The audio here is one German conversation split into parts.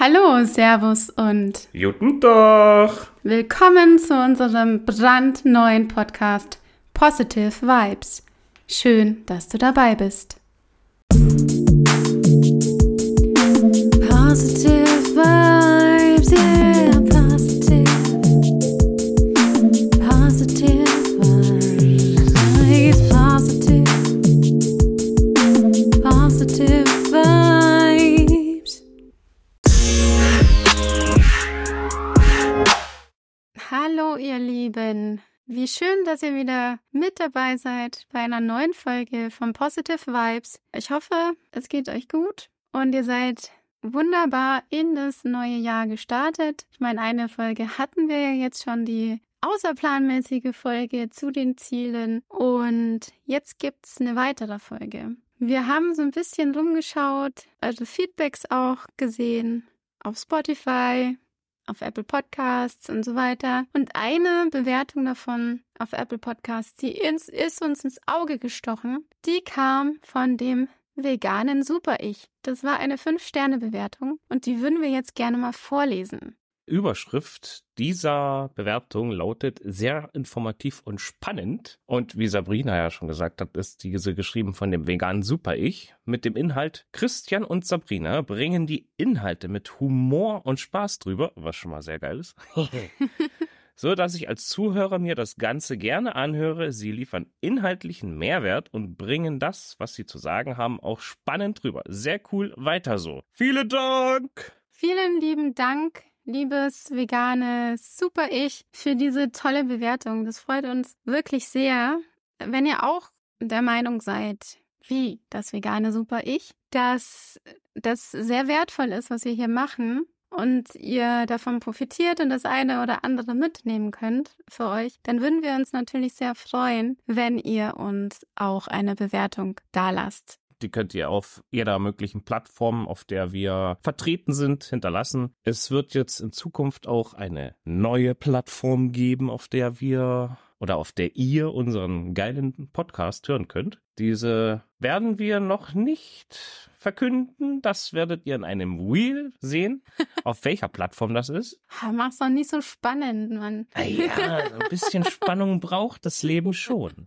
Hallo, Servus und Guten Tag. willkommen zu unserem brandneuen Podcast Positive Vibes. Schön, dass du dabei bist. Wie schön, dass ihr wieder mit dabei seid bei einer neuen Folge von Positive Vibes. Ich hoffe, es geht euch gut und ihr seid wunderbar in das neue Jahr gestartet. Ich meine, eine Folge hatten wir ja jetzt schon, die außerplanmäßige Folge zu den Zielen und jetzt gibt's eine weitere Folge. Wir haben so ein bisschen rumgeschaut, also Feedbacks auch gesehen auf Spotify, auf Apple Podcasts und so weiter. Und eine Bewertung davon auf Apple Podcasts, die ins, ist uns ins Auge gestochen, die kam von dem veganen Super-Ich. Das war eine 5-Sterne-Bewertung und die würden wir jetzt gerne mal vorlesen. Überschrift dieser Bewertung lautet sehr informativ und spannend. Und wie Sabrina ja schon gesagt hat, ist diese geschrieben von dem veganen Super-Ich mit dem Inhalt Christian und Sabrina bringen die Inhalte mit Humor und Spaß drüber, was schon mal sehr geil ist. so dass ich als Zuhörer mir das Ganze gerne anhöre. Sie liefern inhaltlichen Mehrwert und bringen das, was sie zu sagen haben, auch spannend drüber. Sehr cool, weiter so. Vielen Dank! Vielen lieben Dank, liebes vegane Super-Ich, für diese tolle Bewertung. Das freut uns wirklich sehr. Wenn ihr auch der Meinung seid, wie das vegane Super-Ich, dass das sehr wertvoll ist, was wir hier machen und ihr davon profitiert und das eine oder andere mitnehmen könnt für euch, dann würden wir uns natürlich sehr freuen, wenn ihr uns auch eine Bewertung dalasst. Die könnt ihr auf jeder möglichen Plattform, auf der wir vertreten sind, hinterlassen. Es wird jetzt in Zukunft auch eine neue Plattform geben, auf der wir oder auf der ihr unseren geilen Podcast hören könnt. Diese werden wir noch nicht verkünden. Das werdet ihr in einem Wheel sehen, auf welcher Plattform das ist. Mach's doch nicht so spannend, Mann. Naja, ein bisschen Spannung braucht das Leben schon.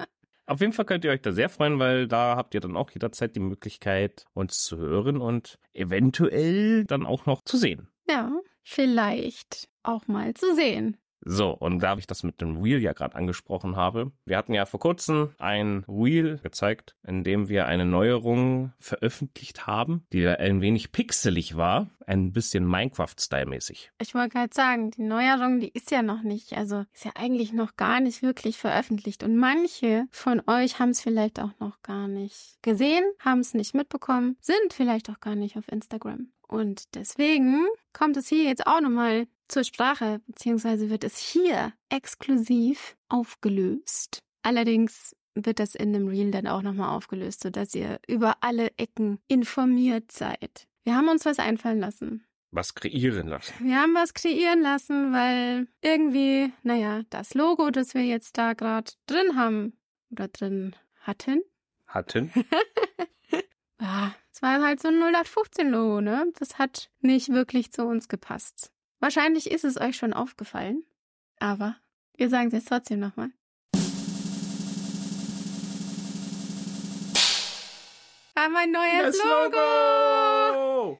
Auf jeden Fall könnt ihr euch da sehr freuen, weil da habt ihr dann auch jederzeit die Möglichkeit, uns zu hören und eventuell dann auch noch zu sehen. Ja, vielleicht auch mal zu sehen. So, und da ich das mit dem Wheel ja gerade angesprochen habe, wir hatten ja vor kurzem ein Wheel gezeigt, in dem wir eine Neuerung veröffentlicht haben, die ein wenig pixelig war, ein bisschen Minecraft-Style-mäßig. Ich wollte gerade sagen, die Neuerung, die ist ja noch nicht, also ist ja eigentlich noch gar nicht wirklich veröffentlicht. Und manche von euch haben es vielleicht auch noch gar nicht gesehen, haben es nicht mitbekommen, sind vielleicht auch gar nicht auf Instagram. Und deswegen kommt es hier jetzt auch nochmal zur Sprache, beziehungsweise wird es hier exklusiv aufgelöst. Allerdings wird das in dem Reel dann auch nochmal aufgelöst, sodass ihr über alle Ecken informiert seid. Wir haben uns was einfallen lassen. Was kreieren lassen. Wir haben was kreieren lassen, weil irgendwie, naja, das Logo, das wir jetzt da gerade drin haben oder drin hatten, Hatten. ja, es war halt so ein 0815-Logo, ne? Das hat nicht wirklich zu uns gepasst. Wahrscheinlich ist es euch schon aufgefallen, aber wir sagen es jetzt trotzdem nochmal. Haben ein neues Das Logo! Logo!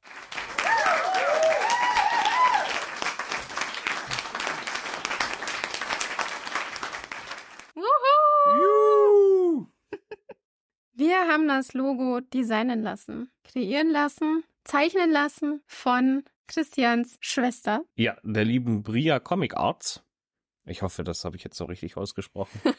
Wir haben das Logo designen lassen, kreieren lassen, zeichnen lassen von Christians Schwester. Ja, der lieben Bria Comic Arts. Ich hoffe, das habe ich jetzt so richtig ausgesprochen.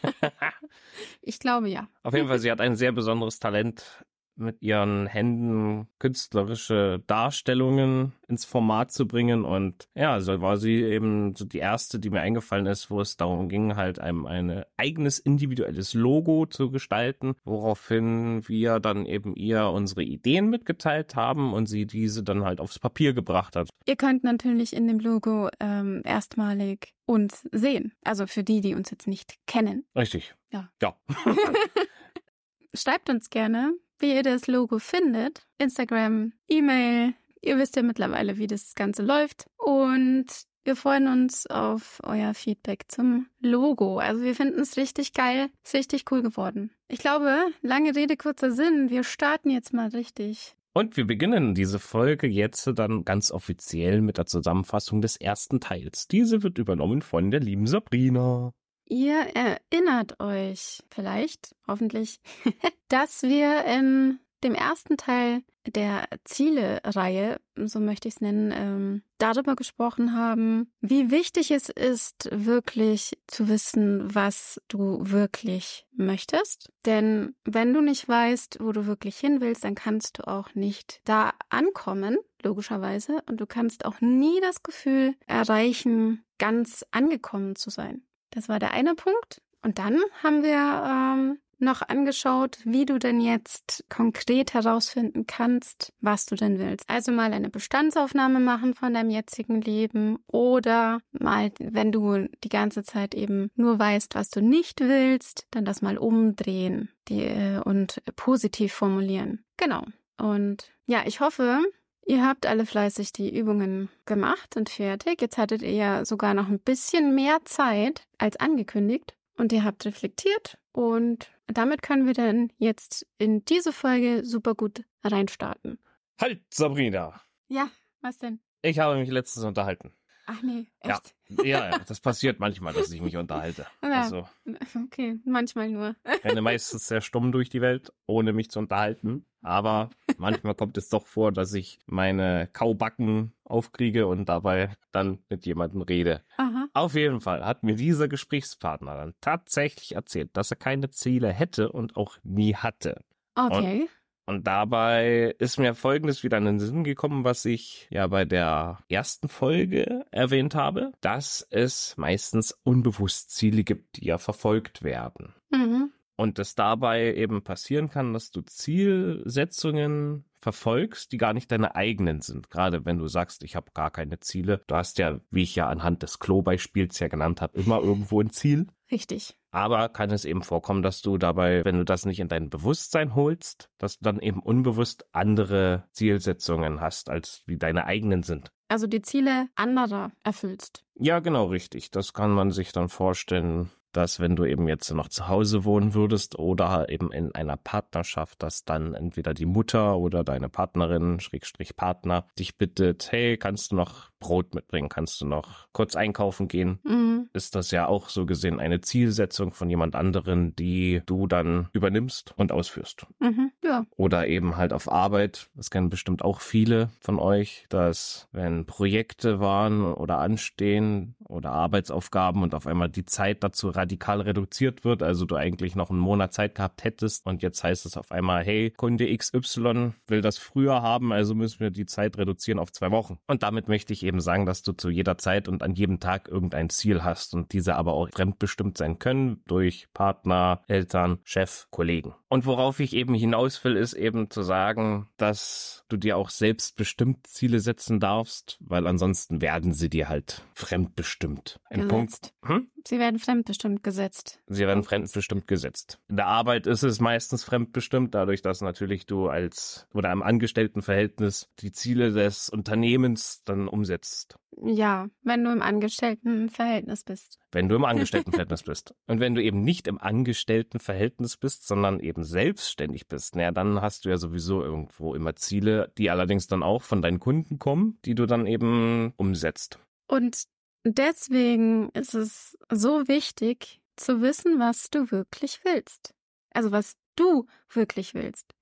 Ich glaube ja. Auf jeden Fall, sie hat ein sehr besonderes Talent, mit ihren Händen künstlerische Darstellungen ins Format zu bringen. Und ja, so war sie eben so die erste, die mir eingefallen ist, wo es darum ging, halt einem ein eigenes individuelles Logo zu gestalten, woraufhin wir dann eben ihr unsere Ideen mitgeteilt haben und sie diese dann halt aufs Papier gebracht hat. Ihr könnt natürlich in dem Logo ähm, erstmalig uns sehen. Also für die, die uns jetzt nicht kennen. Richtig. Ja. Ja. Schreibt uns gerne, wie ihr das Logo findet. Instagram, E-Mail, Ihr wisst ja mittlerweile, wie das Ganze läuft. Und wir freuen uns auf euer Feedback zum Logo. Also wir finden es richtig geil, ist richtig cool geworden. Ich glaube, lange Rede, kurzer Sinn. Wir starten jetzt mal richtig. Und wir beginnen diese Folge jetzt dann ganz offiziell mit der Zusammenfassung des ersten Teils. Diese wird übernommen von der lieben Sabrina. Ihr erinnert euch vielleicht, hoffentlich, dass wir in dem ersten Teil der Ziele-Reihe, so möchte ich es nennen, ähm, darüber gesprochen haben, wie wichtig es ist, wirklich zu wissen, was du wirklich möchtest. Denn wenn du nicht weißt, wo du wirklich hin willst, dann kannst du auch nicht da ankommen, logischerweise. Und du kannst auch nie das Gefühl erreichen, ganz angekommen zu sein. Das war der eine Punkt. Und dann haben wir ähm, noch angeschaut, wie du denn jetzt konkret herausfinden kannst, was du denn willst. Also mal eine Bestandsaufnahme machen von deinem jetzigen Leben oder mal, wenn du die ganze Zeit eben nur weißt, was du nicht willst, dann das mal umdrehen die, äh, und positiv formulieren. Genau. Und ja, ich hoffe, Ihr habt alle fleißig die Übungen gemacht und fertig. Jetzt hattet ihr ja sogar noch ein bisschen mehr Zeit als angekündigt und ihr habt reflektiert und damit können wir dann jetzt in diese Folge super gut reinstarten. Halt, Sabrina. Ja, was denn? Ich habe mich letztens unterhalten. Ach nee, echt? Ja, ja, ja das passiert manchmal, dass ich mich unterhalte. Ja, also, okay, manchmal nur. Ich renne meistens sehr stumm durch die Welt, ohne mich zu unterhalten. Aber manchmal kommt es doch vor, dass ich meine Kaubacken aufkriege und dabei dann mit jemandem rede. Aha. Auf jeden Fall hat mir dieser Gesprächspartner dann tatsächlich erzählt, dass er keine Ziele hätte und auch nie hatte. Okay. Und und dabei ist mir Folgendes wieder in den Sinn gekommen, was ich ja bei der ersten Folge erwähnt habe, dass es meistens unbewusst Ziele gibt, die ja verfolgt werden. Mhm. Und es dabei eben passieren kann, dass du Zielsetzungen verfolgst, die gar nicht deine eigenen sind. Gerade wenn du sagst, ich habe gar keine Ziele. Du hast ja, wie ich ja anhand des Klo-Beispiels ja genannt habe, immer irgendwo ein Ziel. Richtig. Aber kann es eben vorkommen, dass du dabei, wenn du das nicht in dein Bewusstsein holst, dass du dann eben unbewusst andere Zielsetzungen hast, als wie deine eigenen sind. Also die Ziele anderer erfüllst. Ja, genau richtig. Das kann man sich dann vorstellen, dass wenn du eben jetzt noch zu Hause wohnen würdest oder eben in einer Partnerschaft, dass dann entweder die Mutter oder deine Partnerin, Schrägstrich Partner, dich bittet, hey, kannst du noch Brot mitbringen, kannst du noch kurz einkaufen gehen, mhm. ist das ja auch so gesehen eine Zielsetzung von jemand anderen, die du dann übernimmst und ausführst. Mhm. Ja. Oder eben halt auf Arbeit, das kennen bestimmt auch viele von euch, dass wenn Projekte waren oder anstehen oder Arbeitsaufgaben und auf einmal die Zeit dazu radikal reduziert wird, also du eigentlich noch einen Monat Zeit gehabt hättest und jetzt heißt es auf einmal, hey, Kunde XY will das früher haben, also müssen wir die Zeit reduzieren auf zwei Wochen. Und damit möchte ich eben eben sagen, dass du zu jeder Zeit und an jedem Tag irgendein Ziel hast und diese aber auch fremdbestimmt sein können durch Partner, Eltern, Chef, Kollegen. Und worauf ich eben hinaus will, ist eben zu sagen, dass du dir auch selbstbestimmt Ziele setzen darfst, weil ansonsten werden sie dir halt fremdbestimmt. Ein Punkt. Hm? Sie werden fremdbestimmt gesetzt. Sie werden fremdbestimmt gesetzt. In der Arbeit ist es meistens fremdbestimmt, dadurch, dass natürlich du als oder im Angestelltenverhältnis die Ziele des Unternehmens dann umsetzt. Ja, wenn du im Angestelltenverhältnis bist. Wenn du im Angestelltenverhältnis bist. Und wenn du eben nicht im Angestelltenverhältnis bist, sondern eben selbstständig bist, naja, dann hast du ja sowieso irgendwo immer Ziele, die allerdings dann auch von deinen Kunden kommen, die du dann eben umsetzt. Und deswegen ist es so wichtig zu wissen, was du wirklich willst. Also was du wirklich willst.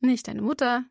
Nicht deine Mutter,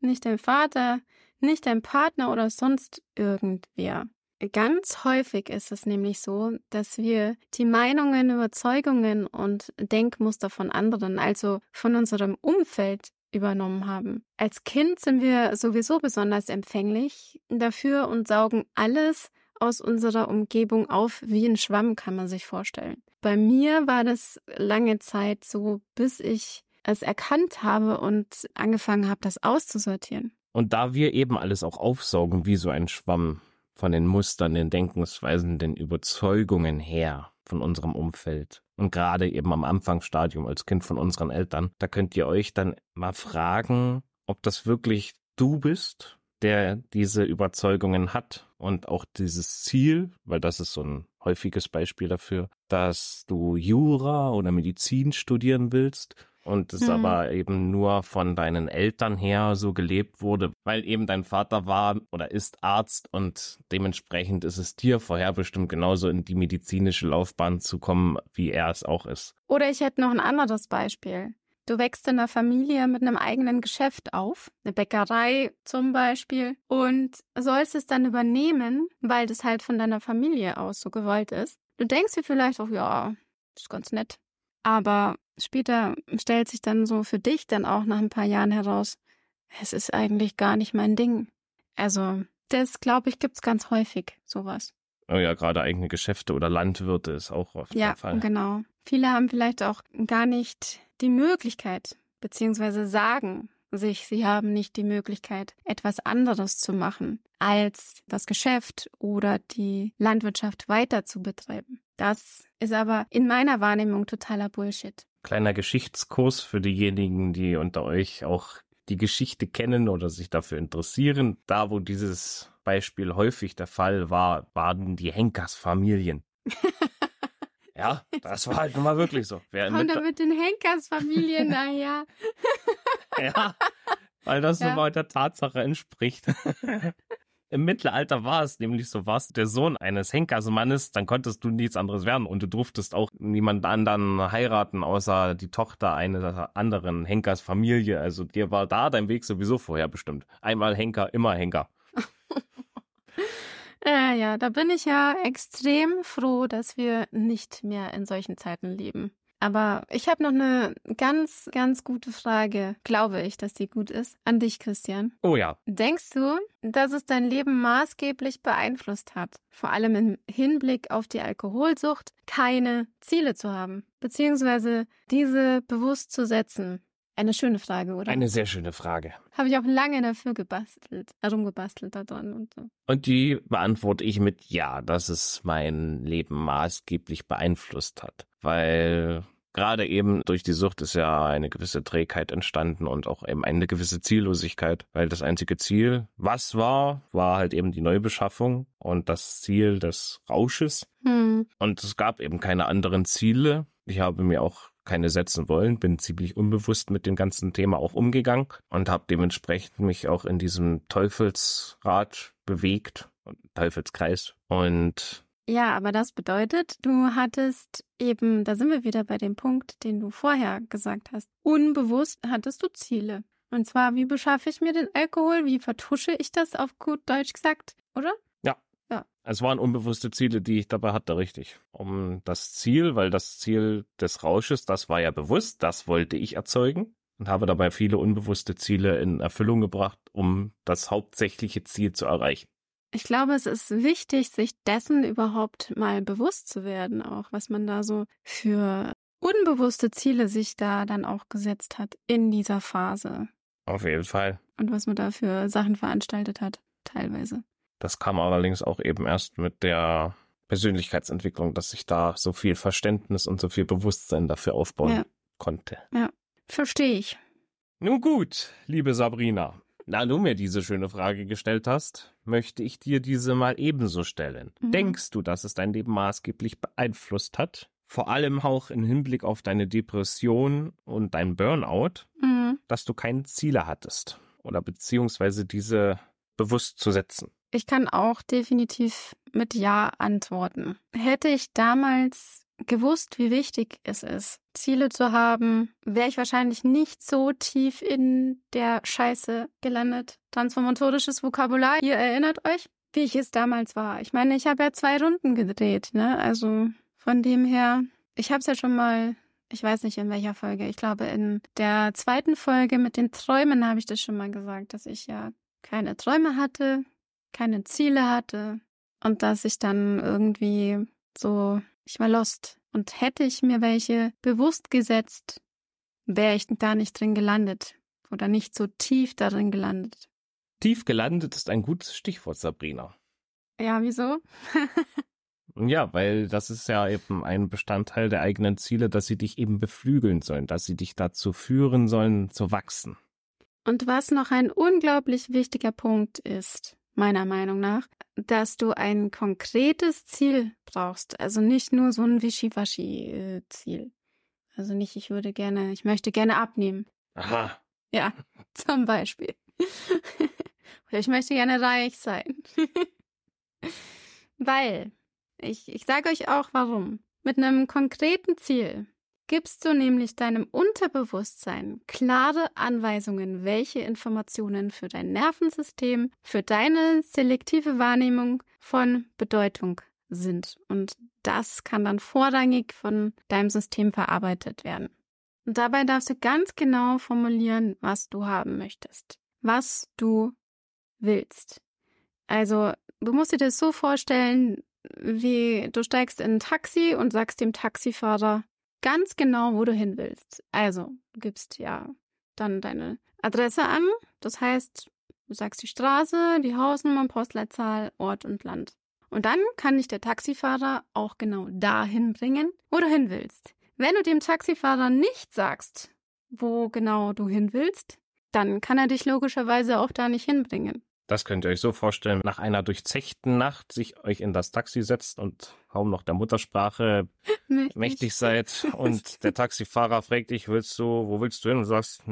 nicht dein Vater, nicht dein Partner oder sonst irgendwer. Ganz häufig ist es nämlich so, dass wir die Meinungen, Überzeugungen und Denkmuster von anderen, also von unserem Umfeld, übernommen haben. Als Kind sind wir sowieso besonders empfänglich dafür und saugen alles aus unserer Umgebung auf wie ein Schwamm, kann man sich vorstellen. Bei mir war das lange Zeit so, bis ich es erkannt habe und angefangen habe, das auszusortieren. Und da wir eben alles auch aufsaugen wie so ein Schwamm von den Mustern, den Denkensweisen, den Überzeugungen her von unserem Umfeld und gerade eben am Anfangsstadium als Kind von unseren Eltern, da könnt ihr euch dann mal fragen, ob das wirklich du bist, der diese Überzeugungen hat und auch dieses Ziel, weil das ist so ein häufiges Beispiel dafür, dass du Jura oder Medizin studieren willst und es mhm. aber eben nur von deinen Eltern her so gelebt wurde, weil eben dein Vater war oder ist Arzt und dementsprechend ist es dir vorherbestimmt genauso in die medizinische Laufbahn zu kommen, wie er es auch ist. Oder ich hätte noch ein anderes Beispiel. Du wächst in einer Familie mit einem eigenen Geschäft auf, eine Bäckerei zum Beispiel, und sollst es dann übernehmen, weil das halt von deiner Familie aus so gewollt ist. Du denkst dir vielleicht auch, ja, ist ganz nett. Aber später stellt sich dann so für dich dann auch nach ein paar Jahren heraus, es ist eigentlich gar nicht mein Ding. Also, das glaube ich, gibt's ganz häufig, sowas. Oh ja, gerade eigene Geschäfte oder Landwirte ist auch oft ja, der Fall. Ja, genau. Viele haben vielleicht auch gar nicht die Möglichkeit, beziehungsweise sagen sich, sie haben nicht die Möglichkeit, etwas anderes zu machen, als das Geschäft oder die Landwirtschaft weiter zu betreiben. Das ist aber in meiner Wahrnehmung totaler Bullshit. Kleiner Geschichtskurs für diejenigen, die unter euch auch die Geschichte kennen oder sich dafür interessieren. Da, wo dieses Beispiel häufig der Fall war, waren die Henkersfamilien. ja, das war halt nun mal wirklich so. Wer Kommt da mit den Henkersfamilien naja. ja, weil das ja. so mal der Tatsache entspricht. Im Mittelalter war es nämlich so, warst der Sohn eines Henkersmannes, dann konntest du nichts anderes werden und du durftest auch niemand anderen heiraten, außer die Tochter einer anderen Henkersfamilie. Also dir war da dein Weg sowieso vorher bestimmt. Einmal Henker, immer Henker. Ja, ja, da bin ich ja extrem froh, dass wir nicht mehr in solchen Zeiten leben. Aber ich habe noch eine ganz, ganz gute Frage, glaube ich, dass die gut ist, an dich, Christian. Oh ja. Denkst du, dass es dein Leben maßgeblich beeinflusst hat, vor allem im Hinblick auf die Alkoholsucht, keine Ziele zu haben, beziehungsweise diese bewusst zu setzen? Eine schöne Frage, oder? Eine sehr schöne Frage. Habe ich auch lange dafür gebastelt, herumgebastelt da dran und so. Und die beantworte ich mit Ja, dass es mein Leben maßgeblich beeinflusst hat. Weil gerade eben durch die Sucht ist ja eine gewisse Trägheit entstanden und auch eben eine gewisse Ziellosigkeit, weil das einzige Ziel, was war, war halt eben die Neubeschaffung und das Ziel des Rausches. Hm. Und es gab eben keine anderen Ziele. Ich habe mir auch keine setzen wollen, bin ziemlich unbewusst mit dem ganzen Thema auch umgegangen und habe dementsprechend mich auch in diesem Teufelsrad bewegt, Teufelskreis und ja, aber das bedeutet, du hattest eben, da sind wir wieder bei dem Punkt, den du vorher gesagt hast. Unbewusst hattest du Ziele. Und zwar, wie beschaffe ich mir den Alkohol? Wie vertusche ich das auf gut Deutsch gesagt, oder? Ja. Es waren unbewusste Ziele, die ich dabei hatte, richtig. Um das Ziel, weil das Ziel des Rausches, das war ja bewusst, das wollte ich erzeugen und habe dabei viele unbewusste Ziele in Erfüllung gebracht, um das hauptsächliche Ziel zu erreichen. Ich glaube, es ist wichtig, sich dessen überhaupt mal bewusst zu werden, auch was man da so für unbewusste Ziele sich da dann auch gesetzt hat in dieser Phase. Auf jeden Fall. Und was man da für Sachen veranstaltet hat, teilweise. Das kam allerdings auch eben erst mit der Persönlichkeitsentwicklung, dass ich da so viel Verständnis und so viel Bewusstsein dafür aufbauen ja. konnte. Ja, verstehe ich. Nun gut, liebe Sabrina. Da du mir diese schöne Frage gestellt hast, möchte ich dir diese mal ebenso stellen. Mhm. Denkst du, dass es dein Leben maßgeblich beeinflusst hat? Vor allem auch im Hinblick auf deine Depression und dein Burnout, mhm. dass du keine Ziele hattest oder beziehungsweise diese bewusst zu setzen. Ich kann auch definitiv mit Ja antworten. Hätte ich damals gewusst, wie wichtig es ist, Ziele zu haben, wäre ich wahrscheinlich nicht so tief in der Scheiße gelandet. Transformatorisches Vokabular, ihr erinnert euch, wie ich es damals war. Ich meine, ich habe ja zwei Runden gedreht, ne? Also von dem her, ich habe es ja schon mal, ich weiß nicht in welcher Folge, ich glaube in der zweiten Folge mit den Träumen habe ich das schon mal gesagt, dass ich ja keine Träume hatte, keine Ziele hatte und dass ich dann irgendwie so, ich war lost. Und hätte ich mir welche bewusst gesetzt, wäre ich da nicht drin gelandet oder nicht so tief darin gelandet. Tief gelandet ist ein gutes Stichwort, Sabrina. Ja, wieso? ja, weil das ist ja eben ein Bestandteil der eigenen Ziele, dass sie dich eben beflügeln sollen, dass sie dich dazu führen sollen, zu wachsen. Und was noch ein unglaublich wichtiger Punkt ist, meiner Meinung nach, dass du ein konkretes Ziel brauchst. Also nicht nur so ein Wischiwaschi-Ziel. Also nicht, ich würde gerne, ich möchte gerne abnehmen. Aha. Ja, zum Beispiel. Oder ich möchte gerne reich sein. Weil, ich, ich sage euch auch warum. Mit einem konkreten Ziel gibst du nämlich deinem Unterbewusstsein klare Anweisungen, welche Informationen für dein Nervensystem, für deine selektive Wahrnehmung von Bedeutung sind. Und das kann dann vorrangig von deinem System verarbeitet werden. Und dabei darfst du ganz genau formulieren, was du haben möchtest, was du willst. Also, du musst dir das so vorstellen, wie du steigst in ein Taxi und sagst dem Taxifahrer, ganz genau, wo du hin willst. Also, du gibst ja dann deine Adresse an. Das heißt, du sagst die Straße, die Hausnummer, Postleitzahl, Ort und Land. Und dann kann dich der Taxifahrer auch genau dahin bringen, wo du hin willst. Wenn du dem Taxifahrer nicht sagst, wo genau du hin willst, dann kann er dich logischerweise auch da nicht hinbringen. Das könnt ihr euch so vorstellen, nach einer durchzechten Nacht sich euch in das Taxi setzt und kaum noch der Muttersprache mächtig, mächtig seid und der Taxifahrer fragt dich, willst du, wo willst du hin? Und du sagst,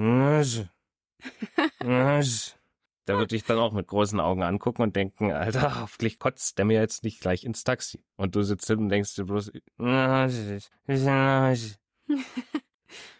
der wird dich dann auch mit großen Augen angucken und denken, Alter, hoffentlich kotzt der mir jetzt nicht gleich ins Taxi. Und du sitzt hin und denkst dir bloß,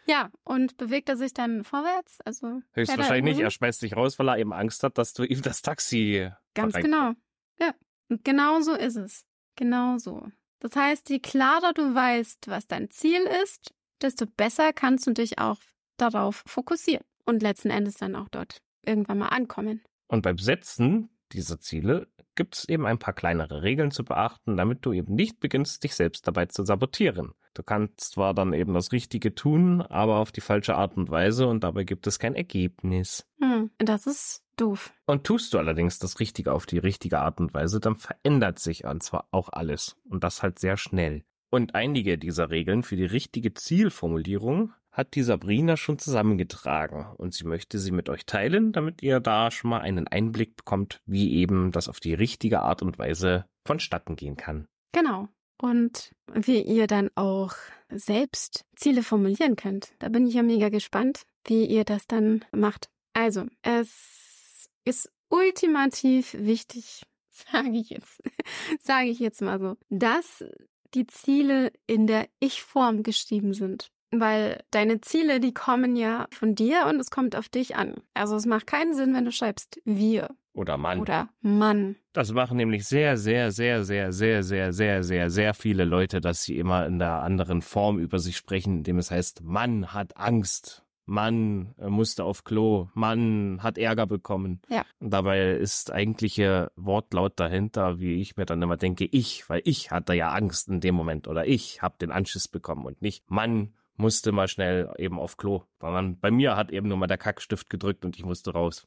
Ja, und bewegt er sich dann vorwärts? Also Höchstwahrscheinlich nicht. Er schmeißt dich raus, weil er eben Angst hat, dass du ihm das Taxi. Ganz genau. Ja. Und genau so ist es. Genau so. Das heißt, je klarer du weißt, was dein Ziel ist, desto besser kannst du dich auch darauf fokussieren und letzten Endes dann auch dort irgendwann mal ankommen. Und beim Setzen dieser Ziele gibt es eben ein paar kleinere Regeln zu beachten, damit du eben nicht beginnst, dich selbst dabei zu sabotieren. Du kannst zwar dann eben das Richtige tun, aber auf die falsche Art und Weise und dabei gibt es kein Ergebnis. Hm, das ist doof. Und tust du allerdings das Richtige auf die richtige Art und Weise, dann verändert sich und zwar auch alles. Und das halt sehr schnell. Und einige dieser Regeln für die richtige Zielformulierung hat die Sabrina schon zusammengetragen und sie möchte sie mit euch teilen, damit ihr da schon mal einen Einblick bekommt, wie eben das auf die richtige Art und Weise vonstatten gehen kann. Genau. Und wie ihr dann auch selbst Ziele formulieren könnt. Da bin ich ja mega gespannt, wie ihr das dann macht. Also, es ist ultimativ wichtig, sage ich jetzt, sage ich jetzt mal so, dass die Ziele in der Ich-Form geschrieben sind. Weil deine Ziele, die kommen ja von dir und es kommt auf dich an. Also es macht keinen Sinn, wenn du schreibst wir. Oder Mann. Oder Mann. Das machen nämlich sehr, sehr, sehr, sehr, sehr, sehr, sehr, sehr, sehr viele Leute, dass sie immer in der anderen Form über sich sprechen, indem es heißt, Mann hat Angst. Mann musste auf Klo, Mann hat Ärger bekommen. Ja. Und dabei ist eigentliche Wortlaut dahinter, wie ich mir dann immer denke, ich, weil ich hatte ja Angst in dem Moment oder ich habe den Anschiss bekommen und nicht Mann musste mal schnell eben auf Klo. Sondern bei mir hat eben nur mal der Kackstift gedrückt und ich musste raus.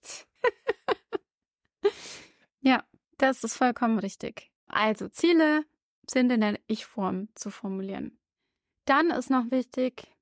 Ja, das ist vollkommen richtig. Also Ziele sind in der Ich-Form zu formulieren. Dann ist noch wichtig,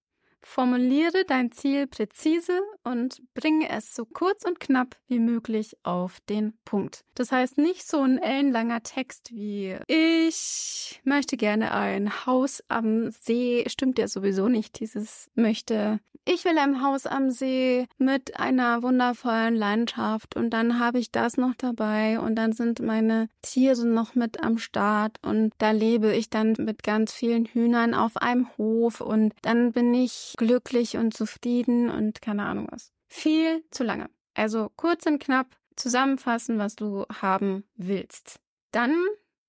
Formuliere dein Ziel präzise und bringe es so kurz und knapp wie möglich auf den Punkt. Das heißt nicht so ein ellenlanger Text wie ich möchte gerne ein Haus am See. Stimmt ja sowieso nicht, dieses möchte. Ich will ein Haus am See mit einer wundervollen Landschaft und dann habe ich das noch dabei und dann sind meine Tiere noch mit am Start und da lebe ich dann mit ganz vielen Hühnern auf einem Hof und dann bin ich glücklich und zufrieden und keine Ahnung was. Viel zu lange. Also kurz und knapp zusammenfassen, was du haben willst. Dann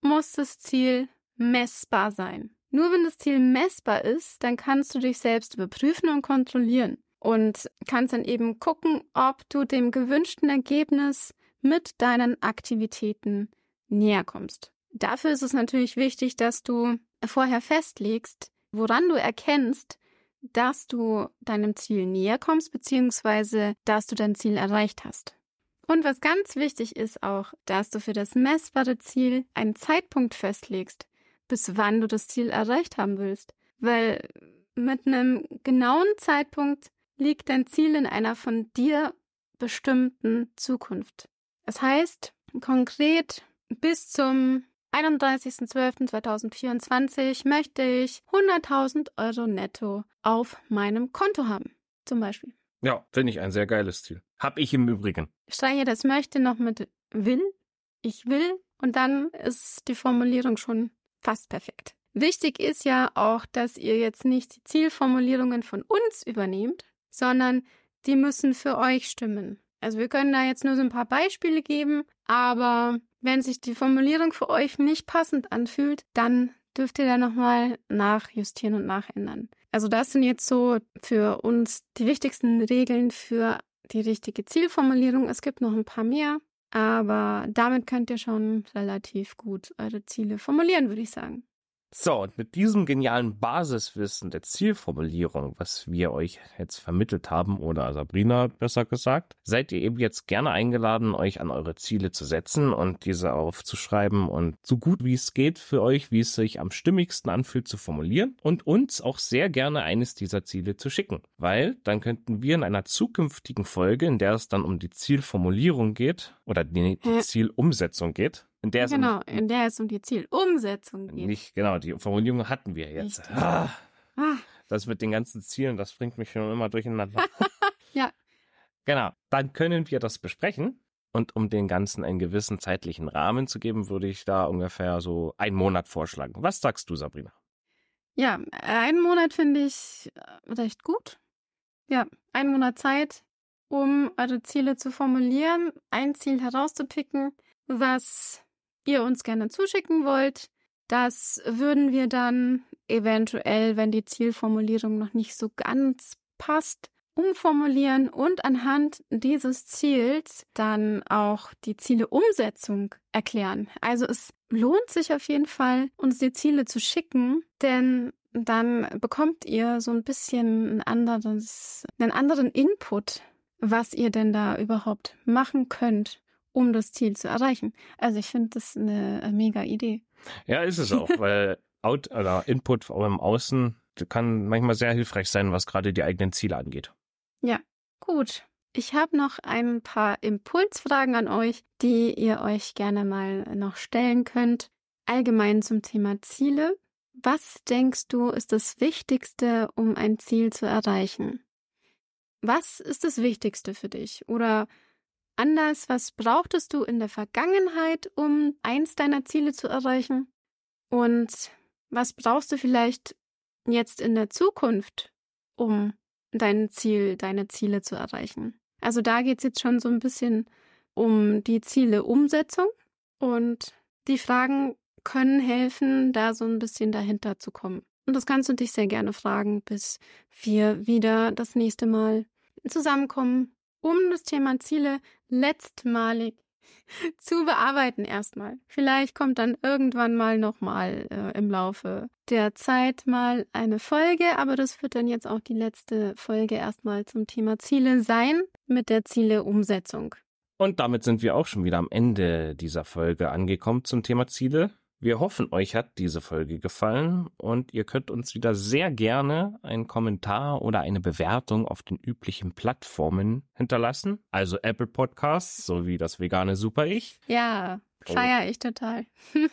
muss das Ziel messbar sein. Nur wenn das Ziel messbar ist, dann kannst du dich selbst überprüfen und kontrollieren und kannst dann eben gucken, ob du dem gewünschten Ergebnis mit deinen Aktivitäten näher kommst. Dafür ist es natürlich wichtig, dass du vorher festlegst, woran du erkennst, dass du deinem Ziel näher kommst, beziehungsweise dass du dein Ziel erreicht hast. Und was ganz wichtig ist auch, dass du für das messbare Ziel einen Zeitpunkt festlegst, bis wann du das Ziel erreicht haben willst. Weil mit einem genauen Zeitpunkt liegt dein Ziel in einer von dir bestimmten Zukunft. Das heißt, konkret bis zum 31.12.2024 möchte ich 100.000 Euro netto auf meinem Konto haben, zum Beispiel. Ja, finde ich ein sehr geiles Ziel. Hab ich im Übrigen. Streiche das möchte noch mit will, ich will und dann ist die Formulierung schon fast perfekt. Wichtig ist ja auch, dass ihr jetzt nicht die Zielformulierungen von uns übernehmt, sondern die müssen für euch stimmen. Also wir können da jetzt nur so ein paar Beispiele geben, aber wenn sich die Formulierung für euch nicht passend anfühlt, dann dürft ihr da nochmal nachjustieren und nachändern. Also das sind jetzt so für uns die wichtigsten Regeln für die richtige Zielformulierung. Es gibt noch ein paar mehr, aber damit könnt ihr schon relativ gut eure Ziele formulieren, würde ich sagen. So, und mit diesem genialen Basiswissen der Zielformulierung, was wir euch jetzt vermittelt haben, oder Sabrina besser gesagt, seid ihr eben jetzt gerne eingeladen, euch an eure Ziele zu setzen und diese aufzuschreiben und so gut wie es geht für euch, wie es sich am stimmigsten anfühlt, zu formulieren und uns auch sehr gerne eines dieser Ziele zu schicken. Weil dann könnten wir in einer zukünftigen Folge, in der es dann um die Zielformulierung geht oder die, die Zielumsetzung geht, in der genau, um, in der es um die Zielumsetzung geht. Nicht, genau, die Formulierung hatten wir jetzt. Ah, ah. Das mit den ganzen Zielen, das bringt mich schon immer durcheinander. ja. Genau, dann können wir das besprechen. Und um den Ganzen einen gewissen zeitlichen Rahmen zu geben, würde ich da ungefähr so einen Monat vorschlagen. Was sagst du, Sabrina? Ja, einen Monat finde ich äh, recht gut. Ja, einen Monat Zeit, um eure Ziele zu formulieren, ein Ziel herauszupicken, was ihr uns gerne zuschicken wollt. Das würden wir dann eventuell, wenn die Zielformulierung noch nicht so ganz passt, umformulieren und anhand dieses Ziels dann auch die Zieleumsetzung erklären. Also es lohnt sich auf jeden Fall, uns die Ziele zu schicken, denn dann bekommt ihr so ein bisschen ein anderes, einen anderen Input, was ihr denn da überhaupt machen könnt um das Ziel zu erreichen. Also ich finde das eine äh, mega Idee. Ja, ist es auch, weil Out oder Input im Außen kann manchmal sehr hilfreich sein, was gerade die eigenen Ziele angeht. Ja, gut. Ich habe noch ein paar Impulsfragen an euch, die ihr euch gerne mal noch stellen könnt. Allgemein zum Thema Ziele. Was denkst du ist das Wichtigste, um ein Ziel zu erreichen? Was ist das Wichtigste für dich? Oder anders, was brauchtest du in der Vergangenheit, um eins deiner Ziele zu erreichen? Und was brauchst du vielleicht jetzt in der Zukunft, um dein Ziel, deine Ziele zu erreichen? Also da geht es jetzt schon so ein bisschen um die Zieleumsetzung und die Fragen können helfen, da so ein bisschen dahinter zu kommen. Und das kannst du dich sehr gerne fragen, bis wir wieder das nächste Mal zusammenkommen um das Thema Ziele letztmalig zu bearbeiten erstmal. Vielleicht kommt dann irgendwann mal nochmal äh, im Laufe der Zeit mal eine Folge, aber das wird dann jetzt auch die letzte Folge erstmal zum Thema Ziele sein mit der Zieleumsetzung. Und damit sind wir auch schon wieder am Ende dieser Folge angekommen zum Thema Ziele. Wir hoffen, euch hat diese Folge gefallen und ihr könnt uns wieder sehr gerne einen Kommentar oder eine Bewertung auf den üblichen Plattformen hinterlassen. Also Apple Podcasts sowie das vegane Super Ich. Ja, feier oh. ich total.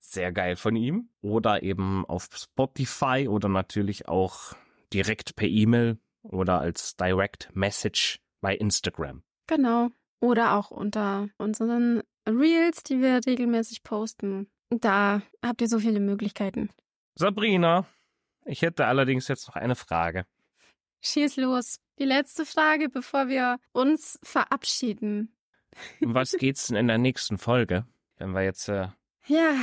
sehr geil von ihm. Oder eben auf Spotify oder natürlich auch direkt per E-Mail oder als Direct Message bei Instagram. Genau. Oder auch unter unseren Reels, die wir regelmäßig posten. Da habt ihr so viele Möglichkeiten. Sabrina, ich hätte allerdings jetzt noch eine Frage. Schieß los. Die letzte Frage, bevor wir uns verabschieden. Um was geht's denn in der nächsten Folge? Wenn wir jetzt. Äh... Ja,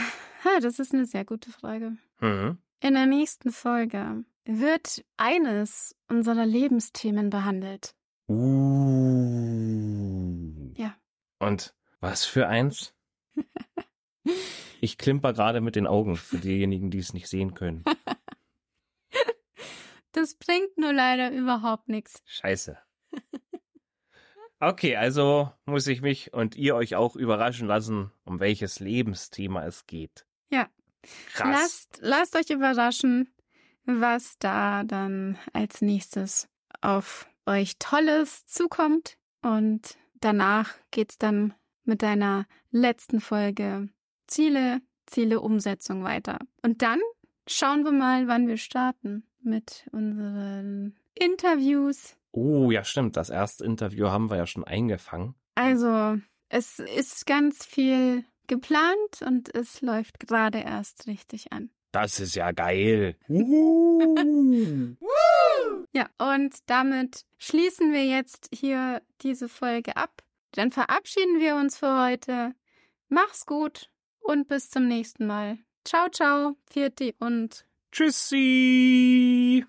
das ist eine sehr gute Frage. Mhm. In der nächsten Folge wird eines unserer Lebensthemen behandelt. Uh. Ja. Und was für eins? Ich klimper gerade mit den Augen für diejenigen, die es nicht sehen können. Das bringt nur leider überhaupt nichts. Scheiße. Okay, also muss ich mich und ihr euch auch überraschen lassen, um welches Lebensthema es geht. Ja. Krass. Lasst, lasst euch überraschen, was da dann als nächstes auf euch Tolles zukommt. Und danach geht's dann mit deiner letzten Folge Ziele, Ziele, Umsetzung weiter. Und dann schauen wir mal, wann wir starten mit unseren Interviews. Oh, ja, stimmt. Das erste Interview haben wir ja schon eingefangen. Also, es ist ganz viel geplant und es läuft gerade erst richtig an. Das ist ja geil. ja, und damit schließen wir jetzt hier diese Folge ab. Dann verabschieden wir uns für heute. Mach's gut und bis zum nächsten Mal. Ciao, ciao, Vierti und Tschüssi!